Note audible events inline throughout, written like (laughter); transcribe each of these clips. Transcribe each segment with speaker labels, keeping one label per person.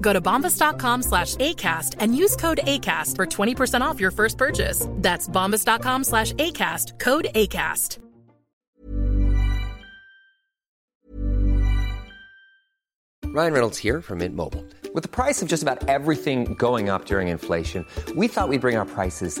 Speaker 1: Go to bombas.com slash ACAST and use code ACAST for 20% off your first purchase. That's bombas.com slash ACAST, code ACAST.
Speaker 2: Ryan Reynolds here from Mint Mobile. With the price of just about everything going up during inflation, we thought we'd bring our prices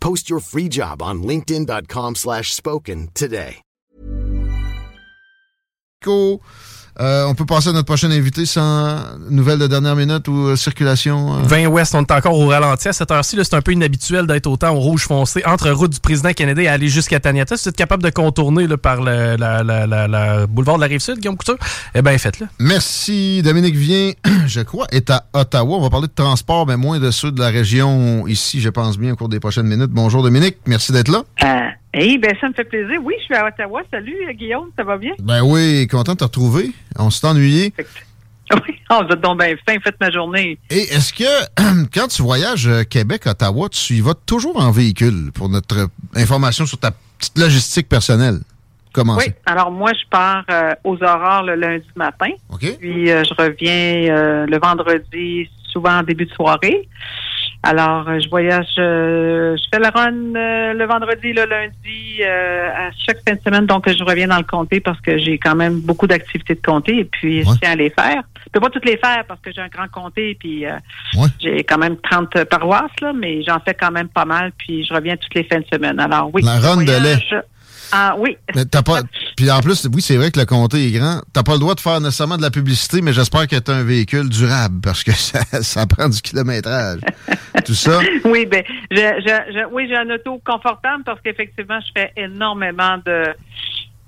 Speaker 3: Post your free job on linkedin.com slash spoken today.
Speaker 4: Go. Euh, on peut passer à notre prochain invité sans nouvelles de dernière minute ou euh, circulation. euh?
Speaker 5: 20 Ouest, on est encore au ralenti. À cette heure-ci, là, c'est un peu inhabituel d'être autant au rouge foncé entre route du président Kennedy et aller jusqu'à Taniata. Si vous êtes capable de contourner là, par le la, la- la- la boulevard de la Rive-Sud, Guillaume Couture, eh bien, faites-le.
Speaker 4: Merci. Dominique Vien, (clears throat) je crois, est à Ottawa. On va parler de transport, mais moins de ceux de la région ici, je pense bien, au cours des prochaines minutes. Bonjour Dominique, merci d'être là.
Speaker 6: Euh, hey, ben ça me fait plaisir. Oui, je suis à Ottawa. Salut euh, Guillaume, ça va bien?
Speaker 4: Ben oui, content de te retrouver. On s'est ennuyé. (laughs)
Speaker 6: Oui, vous êtes donc bien fin, faites ma journée.
Speaker 4: Et est-ce que (clears throat) quand tu voyages euh, Québec-Ottawa, tu y vas toujours en véhicule pour notre euh, information sur ta petite logistique personnelle? Comment
Speaker 6: Oui, alors moi, je pars euh, aux aurores le lundi matin. Puis euh, je reviens euh, le vendredi, souvent en début de soirée. Alors, euh, je voyage, euh, je fais la run euh, le vendredi, le lundi, euh, à chaque fin de semaine. Donc, je reviens dans le comté parce que j'ai quand même beaucoup d'activités de comté et puis je tiens à les faire. Je peux pas toutes les faire parce que j'ai un grand comté puis euh, j'ai quand même 30 paroisses, là, mais j'en fais quand même pas mal puis je reviens toutes les fins de semaine. Alors, oui.
Speaker 4: La run de lait.
Speaker 6: Ah, oui.
Speaker 4: Mais t'as pas. Puis en plus, oui, c'est vrai que le comté est grand. T'as pas le droit de faire nécessairement de la publicité, mais j'espère que t'as un véhicule durable parce que (laughs) ça, ça prend du kilométrage. Tout ça? (laughs)
Speaker 6: Oui, ben, je, je, je- oui, j'ai un auto confortable parce qu'effectivement, je fais énormément de,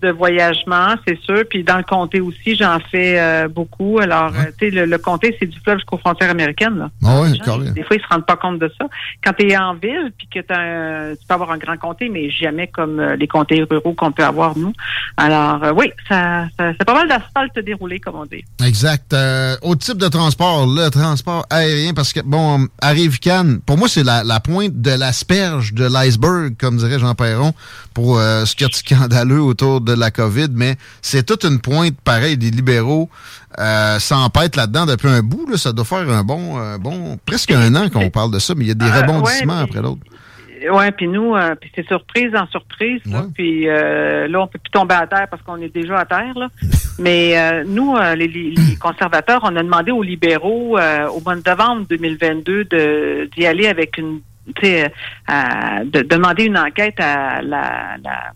Speaker 6: de voyagement, c'est sûr. Puis dans le comté aussi, j'en fais euh, beaucoup. Alors, euh, tu sais, le, le comté, c'est du fleuve jusqu'aux frontières américaines. Là.
Speaker 4: Ah oui,
Speaker 6: Les gens, Des fois, ils se rendent pas compte de ça. Quand tu es en ville, puis que t'as un- tu peux avoir un grand comté, mais jamais comme euh, les comtés ruraux qu'on peut avoir, nous. Alors, euh, oui, ça, ça c'est pas mal d'asphalte déroulé, comme on dit.
Speaker 4: Exact. Euh, au type de transport, le transport aérien, parce que, bon, arrive Cannes, pour moi, c'est la, la pointe de l'asperge de l'iceberg, comme dirait Jean Perron, pour ce qu'il y a de scandaleux autour de la COVID, mais c'est toute une pointe, pareil, des libéraux euh, s'empêtent là-dedans depuis un bout. Là, ça doit faire un bon, euh, bon presque un an qu'on parle de ça, mais il y a des
Speaker 6: Euh,
Speaker 4: rebondissements
Speaker 6: ouais,
Speaker 4: après l'autre.
Speaker 6: Ouais, puis nous, euh, puis c'est surprise en surprise. là. Puis euh, là, on peut plus tomber à terre parce qu'on est déjà à terre. Là. (laughs) Mais euh, nous, les, conservateurs, on a demandé aux libéraux au mois de novembre 2022 de d'y aller avec une, tu sais, à- de demander une enquête à la, la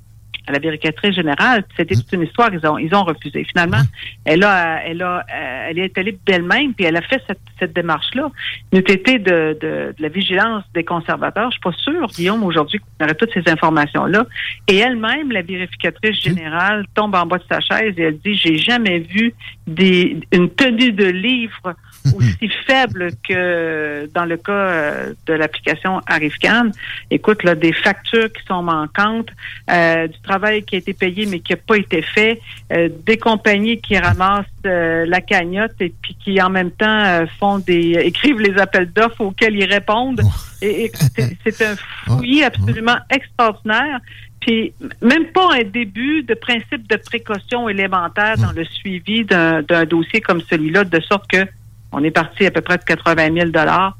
Speaker 6: à la vérificatrice générale. C'était toute une histoire. Ils ont, ils ont refusé. Finalement, elle a, elle a, euh, elle est allée d'elle-même puis elle a fait cette, cette démarche-là. Nous été de, de, de la vigilance des conservateurs. Je suis pas sûre, Guillaume, aujourd'hui qu'on aurait toutes ces informations-là. Et elle-même, la vérificatrice générale, tombe en bas de sa chaise et elle dit, j'ai jamais vu des, une tenue de livre (laughs) aussi faible que dans le cas euh, de l'application Arifcan. Écoute, là, des factures qui sont manquantes, euh, du travail qui a été payé mais qui n'a pas été fait, euh, des compagnies qui ramassent la cagnotte et puis qui en même temps font des écrivent les appels d'offres auxquels ils répondent. Et, (laughs) c'est un fouillis absolument extraordinaire. Puis même pas un début de principe de précaution élémentaire dans le suivi d'un dossier comme celui-là, de sorte que on est parti à peu près de 80 000 dollars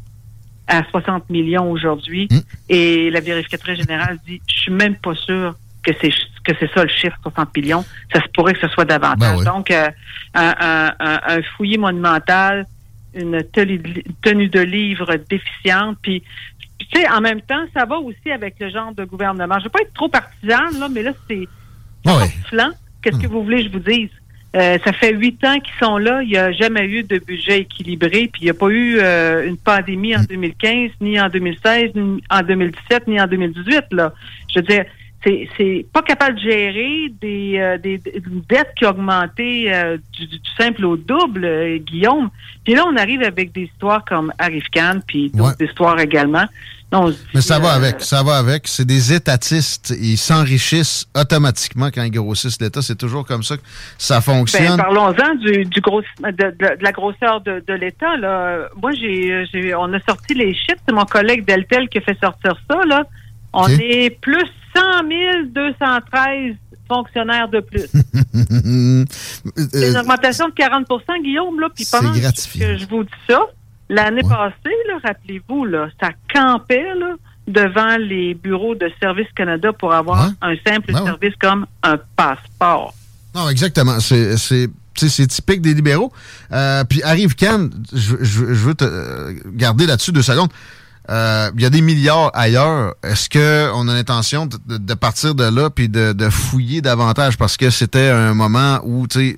Speaker 6: à 60 millions aujourd'hui. Hmm. Et la vérificatrice générale dit, je suis même pas sûr que c'est que c'est ça le chiffre 60 millions. Ça se pourrait que ce soit davantage. Ben Donc, euh, un, fouillis monumental, une tenue de livre déficiente, puis tu sais, en même temps, ça va aussi avec le genre de gouvernement. Je veux pas être trop partisane, là, mais là, c'est flanc. Qu'est-ce que hmm. vous voulez que je vous dise? Euh, ça fait huit ans qu'ils sont là. Il n'y a jamais eu de budget équilibré. Puis il n'y a pas eu euh, une pandémie en 2015, ni en 2016, ni en 2017, ni en 2018. Là. Je veux dire, c'est pas capable de gérer des, euh, des, dettes qui ont augmenté du, simple au double, Guillaume. Puis là, on arrive avec des histoires comme Arif Khan, puis d'autres histoires également.
Speaker 4: Mais ça va avec, ça va avec. C'est des étatistes. Ils s'enrichissent automatiquement quand ils grossissent l'État. C'est toujours comme ça que ça fonctionne.
Speaker 6: Ben, parlons-en du, du gros, de, la grosseur de, l'État. Moi, j'ai, on a sorti les chiffres. C'est mon collègue Deltel qui a fait sortir ça. Là. On est plus 100 213 fonctionnaires de plus. (laughs) C'est une augmentation de 40% Guillaume. Là, puis pendant que je vous dis ça, L'année passée, rappelez-vous, là, ça campait devant les bureaux de Service Canada pour avoir un simple ben service comme un passeport.
Speaker 4: Non, exactement. C'est typique des libéraux. Euh, puis arrive Cannes, je, veux te euh, garder là-dessus deux secondes. Euh, il y a des milliards ailleurs. Est-ce qu'on a l'intention de, partir de là puis de, de fouiller davantage? Parce que c'était un moment où, tu sais,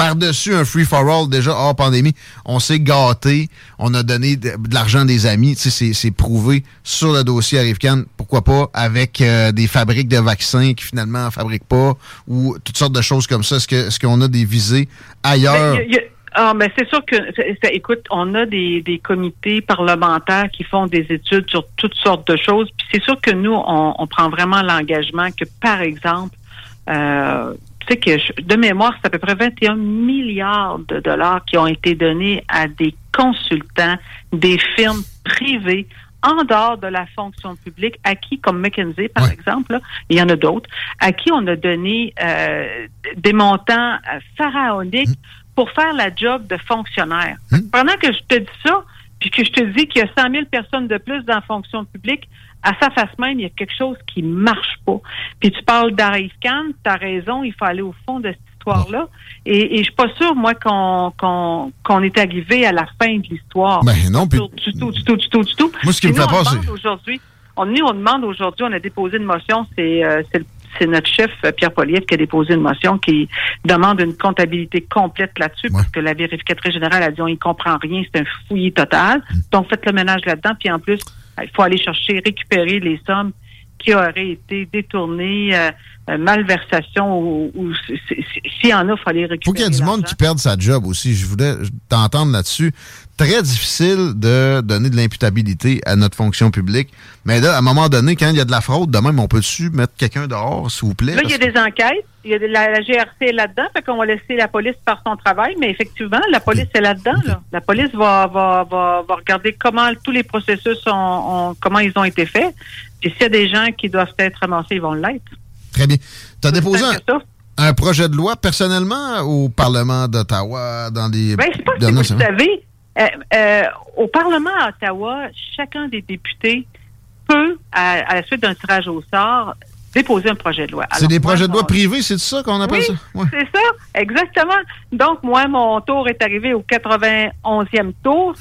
Speaker 4: par-dessus un free-for-all déjà hors pandémie. On s'est gâté, on a donné de, l'argent des amis. Tu sais, c'est prouvé sur le dossier Arifcan. Pourquoi pas avec euh, des fabriques de vaccins qui finalement ne fabriquent pas ou toutes sortes de choses comme ça. Est-ce qu'on a des visées ailleurs?
Speaker 6: Ben, ah, mais c'est sûr que, écoute, on a des, comités parlementaires qui font des études sur toutes sortes de choses. Puis c'est sûr que nous, on, prend vraiment l'engagement que, par exemple, euh, que de mémoire, c'est à peu près 21 milliards de dollars qui ont été donnés à des consultants, des firmes privées en dehors de la fonction publique, à qui, comme McKinsey, par exemple, il y en a d'autres, à qui on a donné euh, des montants euh, pharaoniques mmh. Pour faire la job de fonctionnaire. Mmh. Pendant que je te dis ça, puis que je te dis qu'il y a 100 000 personnes de plus dans la fonction publique, à sa face même, il y a quelque chose qui marche pas. Puis tu parles d'Arif Khan, tu as raison, il faut aller au fond de cette histoire-là. Et, et je suis pas sûre, moi, qu'on qu'on est arrivé à la fin de l'histoire.
Speaker 4: Ben non, puis...
Speaker 6: Du tout, du tout, du tout, du tout.
Speaker 4: Moi, ce qui me fait.
Speaker 6: Aujourd'hui, on, on demande aujourd'hui, on a déposé une motion, c'est euh, c'est notre chef, euh, Pierre Poliev, qui a déposé une motion qui demande une comptabilité complète là-dessus, parce que la vérificatrice générale a dit on y comprend rien, c'est un fouillis total. Mm. Donc faites le ménage là-dedans, puis en plus, il faut aller chercher, récupérer les sommes qui auraient été détournées, euh, euh, malversation ou, s'il y en a, il faut aller récupérer.
Speaker 4: Faut qu'il y ait du monde qui perde sa job aussi. Je voulais t'entendre là-dessus. Très difficile de donner de l'imputabilité à notre fonction publique. Mais là, à un moment donné, quand il y a de la fraude, de même, on peut-tu mettre quelqu'un dehors, s'il vous plaît?
Speaker 6: Là, il y a des enquêtes. Il y a de la, GRC là-dedans, fait qu'on va laisser la police faire son travail, mais effectivement, la police est là-dedans. La police va, va, va, va, regarder comment tous les processus ont, comment ils ont été faits. Puis s'il y a des gens qui doivent être ramassés, ils vont l'être.
Speaker 4: Très bien. Tu as déposé un, projet de loi personnellement au Parlement d'Ottawa dans les.
Speaker 6: Ben, je sais pas si vous savez, euh, euh, au Parlement d'Ottawa, chacun des députés peut, à la suite d'un tirage au sort, déposer un projet de loi.
Speaker 4: C'est des projets de loi privés, c'est ça qu'on appelle ça?
Speaker 6: C'est ça, exactement. Donc, moi, mon tour est arrivé au 91e tour.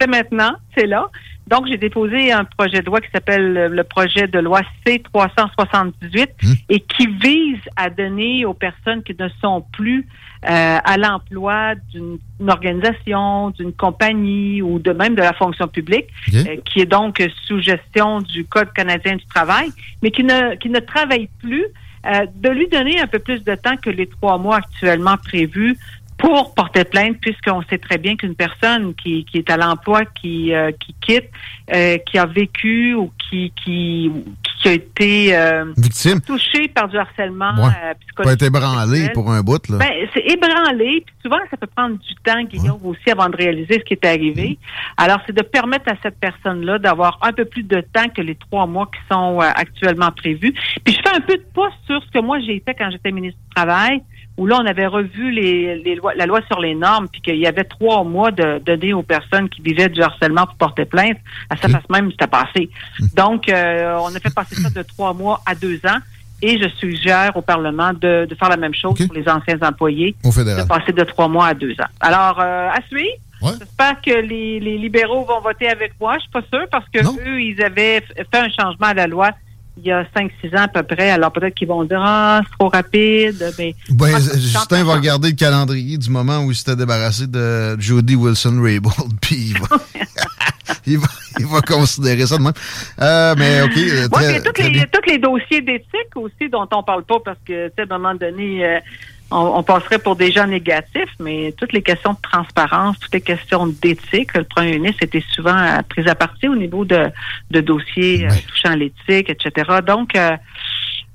Speaker 6: C'est maintenant, c'est là. Donc, j'ai déposé un projet de loi qui s'appelle le projet de loi C-378 hum. et qui vise à donner aux personnes qui ne sont plus euh, à l'emploi d'une organisation, d'une compagnie ou de même de la fonction publique, euh, qui est donc sous gestion du Code canadien du travail, mais qui ne, qui ne travaille plus, euh, de lui donner un peu plus de temps que les trois mois actuellement prévus pour porter plainte, puisqu'on sait très bien qu'une personne qui, qui est à l'emploi, qui, euh, qui quitte, euh, qui a vécu ou qui, qui, qui a été euh,
Speaker 4: Victime.
Speaker 6: touché par du harcèlement
Speaker 4: Ouais.
Speaker 6: euh, psychologique.
Speaker 4: être ébranlé pour un bout, là.
Speaker 6: Ben, c'est ébranlé, puis souvent ça peut prendre du temps, Guillaume, aussi avant de réaliser ce qui est arrivé. Alors, c'est de permettre à cette personne-là d'avoir un peu plus de temps que les trois mois qui sont euh, actuellement prévus. Puis je fais un peu de pouce sur ce que moi j'ai fait quand j'étais ministre du Travail, où là, on avait revu les, les lois, la loi sur les normes, puis qu'il y avait trois mois de donner aux personnes qui vivaient du harcèlement pour porter plainte. À ça fasse même, c'était passé. Donc, euh, on a fait passer ça de trois mois à deux ans. Et je suggère au Parlement de, de faire la même chose pour les anciens employés, de passer de trois mois à deux ans. Alors, euh, à suivre. J'espère que les, les libéraux vont voter avec moi. Je suis pas sûre parce que eux, ils avaient fait un changement à la loi il y a cinq, six ans à peu près. Alors peut-être qu'ils vont dire ah c'est trop rapide. Mais
Speaker 4: Ben,
Speaker 6: suis
Speaker 4: Justin va regarder le calendrier du moment où il s'était débarrassé de Jody Wilson-Raybould, (laughs) puis il va, (laughs) il, va, il va considérer ça de même. Euh, mais OK,
Speaker 6: Ouais,
Speaker 4: très,
Speaker 6: tous les, tous les dossiers d'éthique aussi dont on parle pas parce que, tu sais, à un moment donné, euh, on, on passerait pour des gens négatifs, mais toutes les questions de transparence, toutes les questions d'éthique, le premier ministre était souvent pris à partie au niveau de, de dossiers euh, touchant l'éthique, etc. Donc, euh,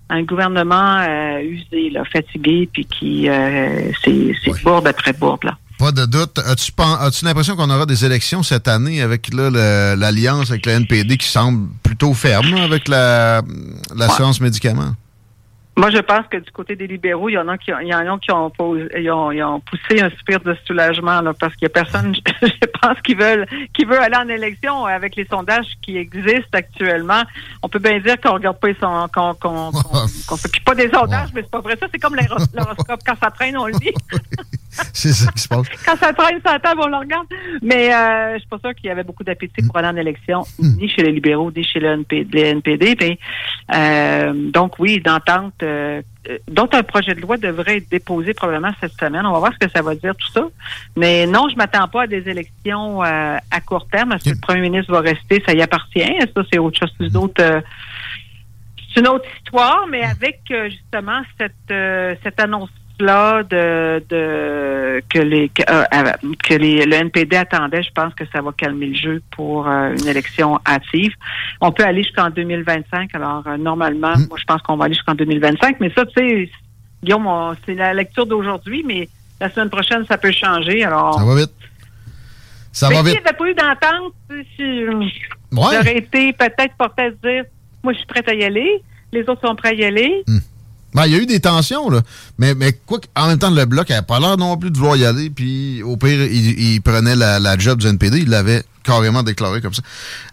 Speaker 6: un gouvernement euh, usé, là, fatigué, puis qui euh, c'est c'est bourde après bourde, là.
Speaker 4: Pas de doute. As-tu as-tu l'impression qu'on aura des élections cette année avec l'alliance avec le NPD qui semble plutôt ferme là, avec la- l'assurance médicaments?
Speaker 6: Moi, je pense que du côté des libéraux, il y en a qui, ont- il y en a qui ont, posé- ils ont, ils ont poussé un soupir de soulagement là, parce qu'il y a personne, (laughs) je pense, qui veulent, qui veut aller en élection avec les sondages qui existent actuellement. On peut bien dire qu'on regarde pas qu'on qu'on qu'on- (laughs) s'occupe pas des sondages, mais c'est pas vrai. Ça, c'est comme l'horo- l'horoscope. Quand ça traîne, on le dit. (laughs) (laughs)
Speaker 4: C'est ça qui se passe.
Speaker 6: Quand ça traîne sur la table, on le regarde. Mais euh, je suis pas sûre qu'il y avait beaucoup d'appétit pour aller en élection, ni chez les libéraux, ni chez le NPD. le NPD. Mais, euh, donc oui, d'entente. Euh, euh, donc un projet de loi devrait être déposé probablement cette semaine. On va voir ce que ça va dire tout ça. Mais non, je m'attends pas à des élections euh, à court terme. Est-ce que le premier ministre va rester? Ça y appartient. Ça, c'est autre chose? C'est une autre, euh, c'est une autre histoire, mais avec euh, justement cette, cette annonce-là de, de que les que, euh, euh, que les, le NPD attendait, je pense que ça va calmer le jeu pour euh, une élection hâtive. On peut aller jusqu'en 2025. Alors euh, normalement, moi je pense qu'on va aller jusqu'en 2025, mais ça, tu sais, Guillaume, c'est la lecture d'aujourd'hui, mais la semaine prochaine, ça peut changer. Alors
Speaker 4: Ça va vite. Ça
Speaker 6: mais
Speaker 4: va
Speaker 6: s'il
Speaker 4: vite.
Speaker 6: n'y avait pas eu d'entente, si,
Speaker 4: Ouais.
Speaker 6: j'aurais été peut-être porté à se dire, moi je suis prête à y aller, les autres sont prêts à y aller.
Speaker 4: Ben, il y a eu des tensions, là. Mais, mais quoi en même temps, le bloc n'avait pas l'air non plus de vouloir y aller. Puis, au pire, il, il prenait la, la job du NPD. Il l'avait carrément déclaré comme ça.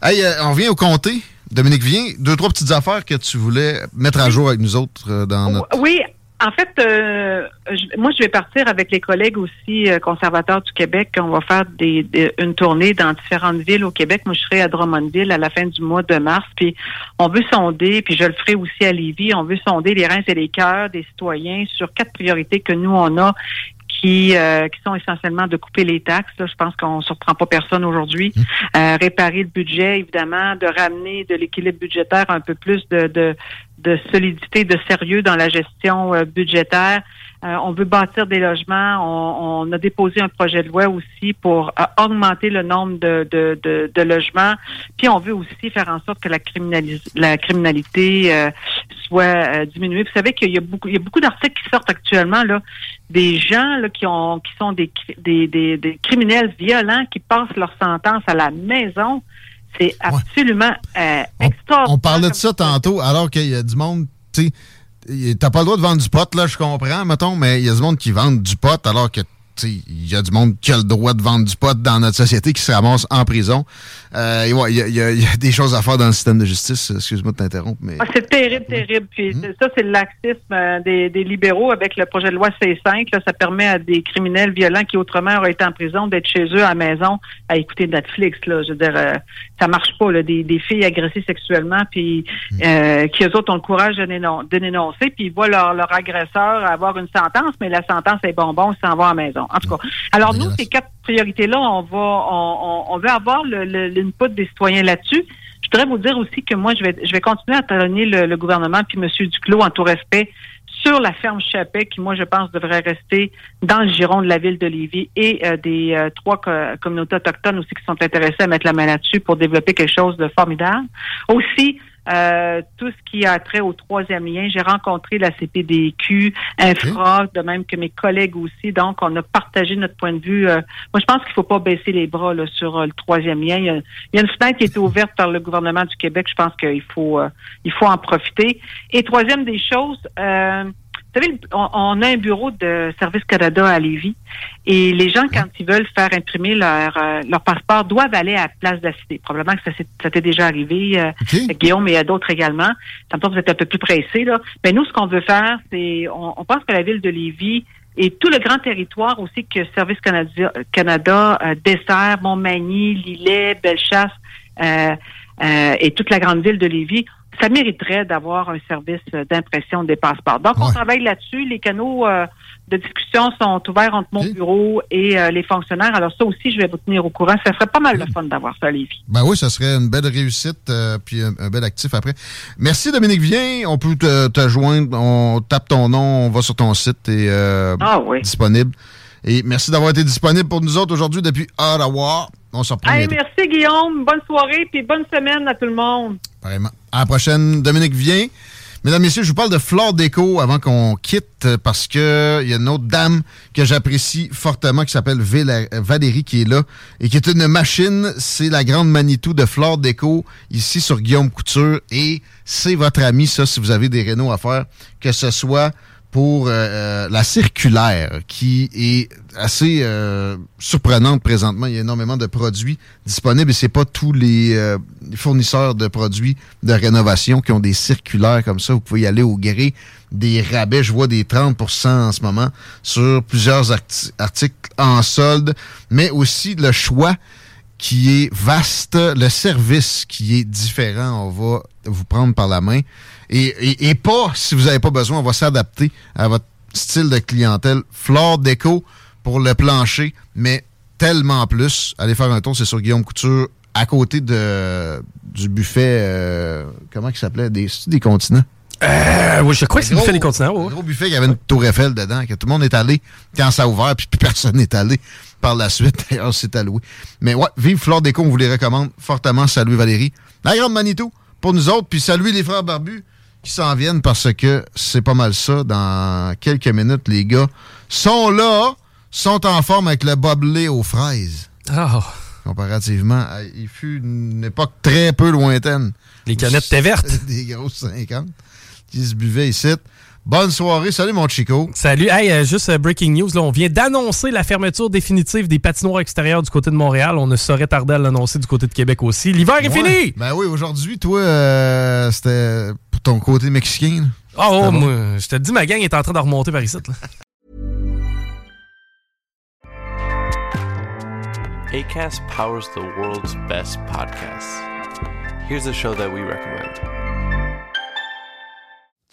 Speaker 4: Hey, euh, on revient au comté. Dominique, viens. Deux, trois petites affaires que tu voulais mettre à jour avec nous autres euh, dans notre...
Speaker 6: Oui, en fait, euh, je- moi, je vais partir avec les collègues aussi euh, conservateurs du Québec. On va faire des, des- une tournée dans différentes villes au Québec. Moi, je serai à Drummondville à la fin du mois de mars. Puis, on veut sonder, puis je le ferai aussi à Lévis, on veut sonder les reins et les cœurs des citoyens sur quatre priorités que nous, on a qui, euh, qui sont essentiellement de couper les taxes. là. je pense qu'on ne surprend pas personne aujourd'hui. Euh, réparer le budget, évidemment, de ramener de l'équilibre budgétaire un peu plus de, de, de solidité, de sérieux dans la gestion euh, budgétaire. Euh, on veut bâtir des logements. On, on a déposé un projet de loi aussi pour euh, augmenter le nombre de, de, de, de logements. Puis on veut aussi faire en sorte que la, la criminalité euh, soit diminuée. Vous savez qu'il y a beaucoup, il y a beaucoup d'articles qui sortent actuellement là, des gens là, qui ont qui sont des, des, des, des criminels violents qui passent leur sentence à la maison. C'est absolument euh, extraordinaire.
Speaker 4: On parlait de ça tantôt, alors qu'il y a du monde, tu sais, t'as pas le droit de vendre du pot, là, je comprends, mettons, mais il y a du monde qui vend du pot alors que, il y a du monde qui a le droit de vendre du pot dans notre société qui se ramasse en prison. Euh, ouais, il y, a- y y (laughs) des choses à faire dans le système de justice. Excuse-moi de t'interrompre, mais.
Speaker 6: Ah, c'est terrible, terrible. Puis c'est- ça, c'est le laxisme euh, des, des libéraux avec le projet de loi C5. Là, ça permet à des criminels violents qui autrement auraient été en prison d'être chez eux à la maison à écouter Netflix. Là. Je veux dire, euh, ça marche pas. Là, des, des filles agressées sexuellement, puis euh, qui eux autres ont le courage de, dénon- de dénoncer, puis ils voient leur, leur agresseur avoir une sentence, mais la sentence est bonbon, ils s'en vont à la maison. En tout cas. Alors, nous, ces quatre priorités-là, on va, on, on, veut avoir l'input des citoyens là-dessus. Je voudrais vous dire aussi que moi, je vais, je vais continuer à talonner le, gouvernement puis M. Duclos en tout respect sur la ferme Chapet, qui, moi, je pense, devrait rester dans le giron de la ville de Lévis et euh, des euh, trois communautés autochtones aussi qui sont intéressées à mettre la main là-dessus pour développer quelque chose de formidable. Aussi, euh, tout ce qui a trait au troisième lien. J'ai rencontré la CPDQ, Infra, de même que mes collègues aussi. Donc, on a partagé notre point de vue. Euh, moi, je pense qu'il ne faut pas baisser les bras là, sur euh, le troisième lien. Il y, a, une fenêtre qui a été ouverte par le gouvernement du Québec. Je pense qu'il faut, il faut en profiter. Et troisième des choses, vous savez, on, a un bureau de Service Canada à Lévis et les gens, quand ils veulent faire imprimer leur, euh, leur passeport, doivent aller à Place de la Cité. Probablement que ça, t'est déjà arrivé, euh, Guillaume, et à d'autres également. Ça me vous êtes un peu plus pressé. Là. Mais nous, ce qu'on veut faire, c'est, on, pense que la ville de Lévis et tout le grand territoire aussi que Service Canada, Canada euh, dessert, Montmagny, Lillet, Bellechasse et toute la grande ville de Lévis, ça mériterait d'avoir un service d'impression des passeports. Donc, on travaille là-dessus. Les canaux euh, de discussion sont ouverts entre mon bureau et euh, les fonctionnaires. Alors, ça aussi, je vais vous tenir au courant. Ça serait pas mal de fun d'avoir ça à Lévis.
Speaker 4: Ben oui, ça serait une belle réussite euh, puis un, bel actif après. Merci, Dominique. Viens, on peut te, joindre. On tape ton nom, on va sur ton site et
Speaker 6: ah,
Speaker 4: disponible. Et merci d'avoir été disponible pour nous autres aujourd'hui depuis Ottawa. On se reprend.
Speaker 6: merci, Guillaume. Bonne soirée puis bonne semaine à tout le monde.
Speaker 4: Vraiment. À la prochaine, Dominique vient. Mesdames, Messieurs, je vous parle de Flore Déco avant qu'on quitte parce que il y a une autre dame que j'apprécie fortement qui s'appelle Valérie qui est là et qui est une machine. C'est la grande Manitou de Flore Déco ici sur Guillaume Couture et c'est votre ami, ça, si vous avez des rénaux à faire, que ce soit pour euh, euh, la circulaire qui est assez euh, surprenante présentement. Il y a énormément de produits disponibles et c'est pas tous les, fournisseurs de produits de rénovation qui ont des circulaires comme ça. Vous pouvez y aller au gré des rabais. Je vois des 30% en ce moment sur plusieurs articles en solde, mais aussi le choix qui est vaste, le service qui est différent. On va vous prendre par la main. Et, pas, si vous n'avez pas besoin, on va s'adapter à votre style de clientèle. Flore déco pour le plancher, mais tellement plus. Allez faire un tour, c'est sur Guillaume Couture, à côté de du buffet, euh, comment il s'appelait? Des, des continents?
Speaker 5: Euh, oui, je crois que c'est le buffet des continents.
Speaker 4: Un gros buffet qui avait une tour Eiffel dedans, que tout le monde est allé quand ça a ouvert, puis personne n'est allé par la suite. (laughs) D'ailleurs, c'est alloué. Mais ouais, vive Flore Déco, on vous les recommande fortement. Salut Valérie. La grande Manitou pour nous autres, puis salut les frères barbus qui s'en viennent parce que c'est pas mal ça. Dans quelques minutes, les gars sont là, sont en forme avec le boblé aux fraises.
Speaker 5: Oh.
Speaker 4: Comparativement, il fut une époque très peu lointaine.
Speaker 5: Les canettes étaient vertes. (laughs)
Speaker 4: Des grosses 50 qui se buvaient ici. Bonne soirée. Salut, mon Chico.
Speaker 5: Salut. Hey, euh, juste euh, breaking news. Là, on vient d'annoncer la fermeture définitive des patinoires extérieurs du côté de Montréal. On ne saurait tarder à l'annoncer du côté de Québec aussi. L'hiver est fini!
Speaker 4: Ben oui, aujourd'hui, toi, euh, c'était ton côté mexicain.
Speaker 5: oh, moi, je te dis, ma gang est en train de remonter par ici. Là.
Speaker 7: ACAST powers the world's best podcasts. Here's a show that we recommend.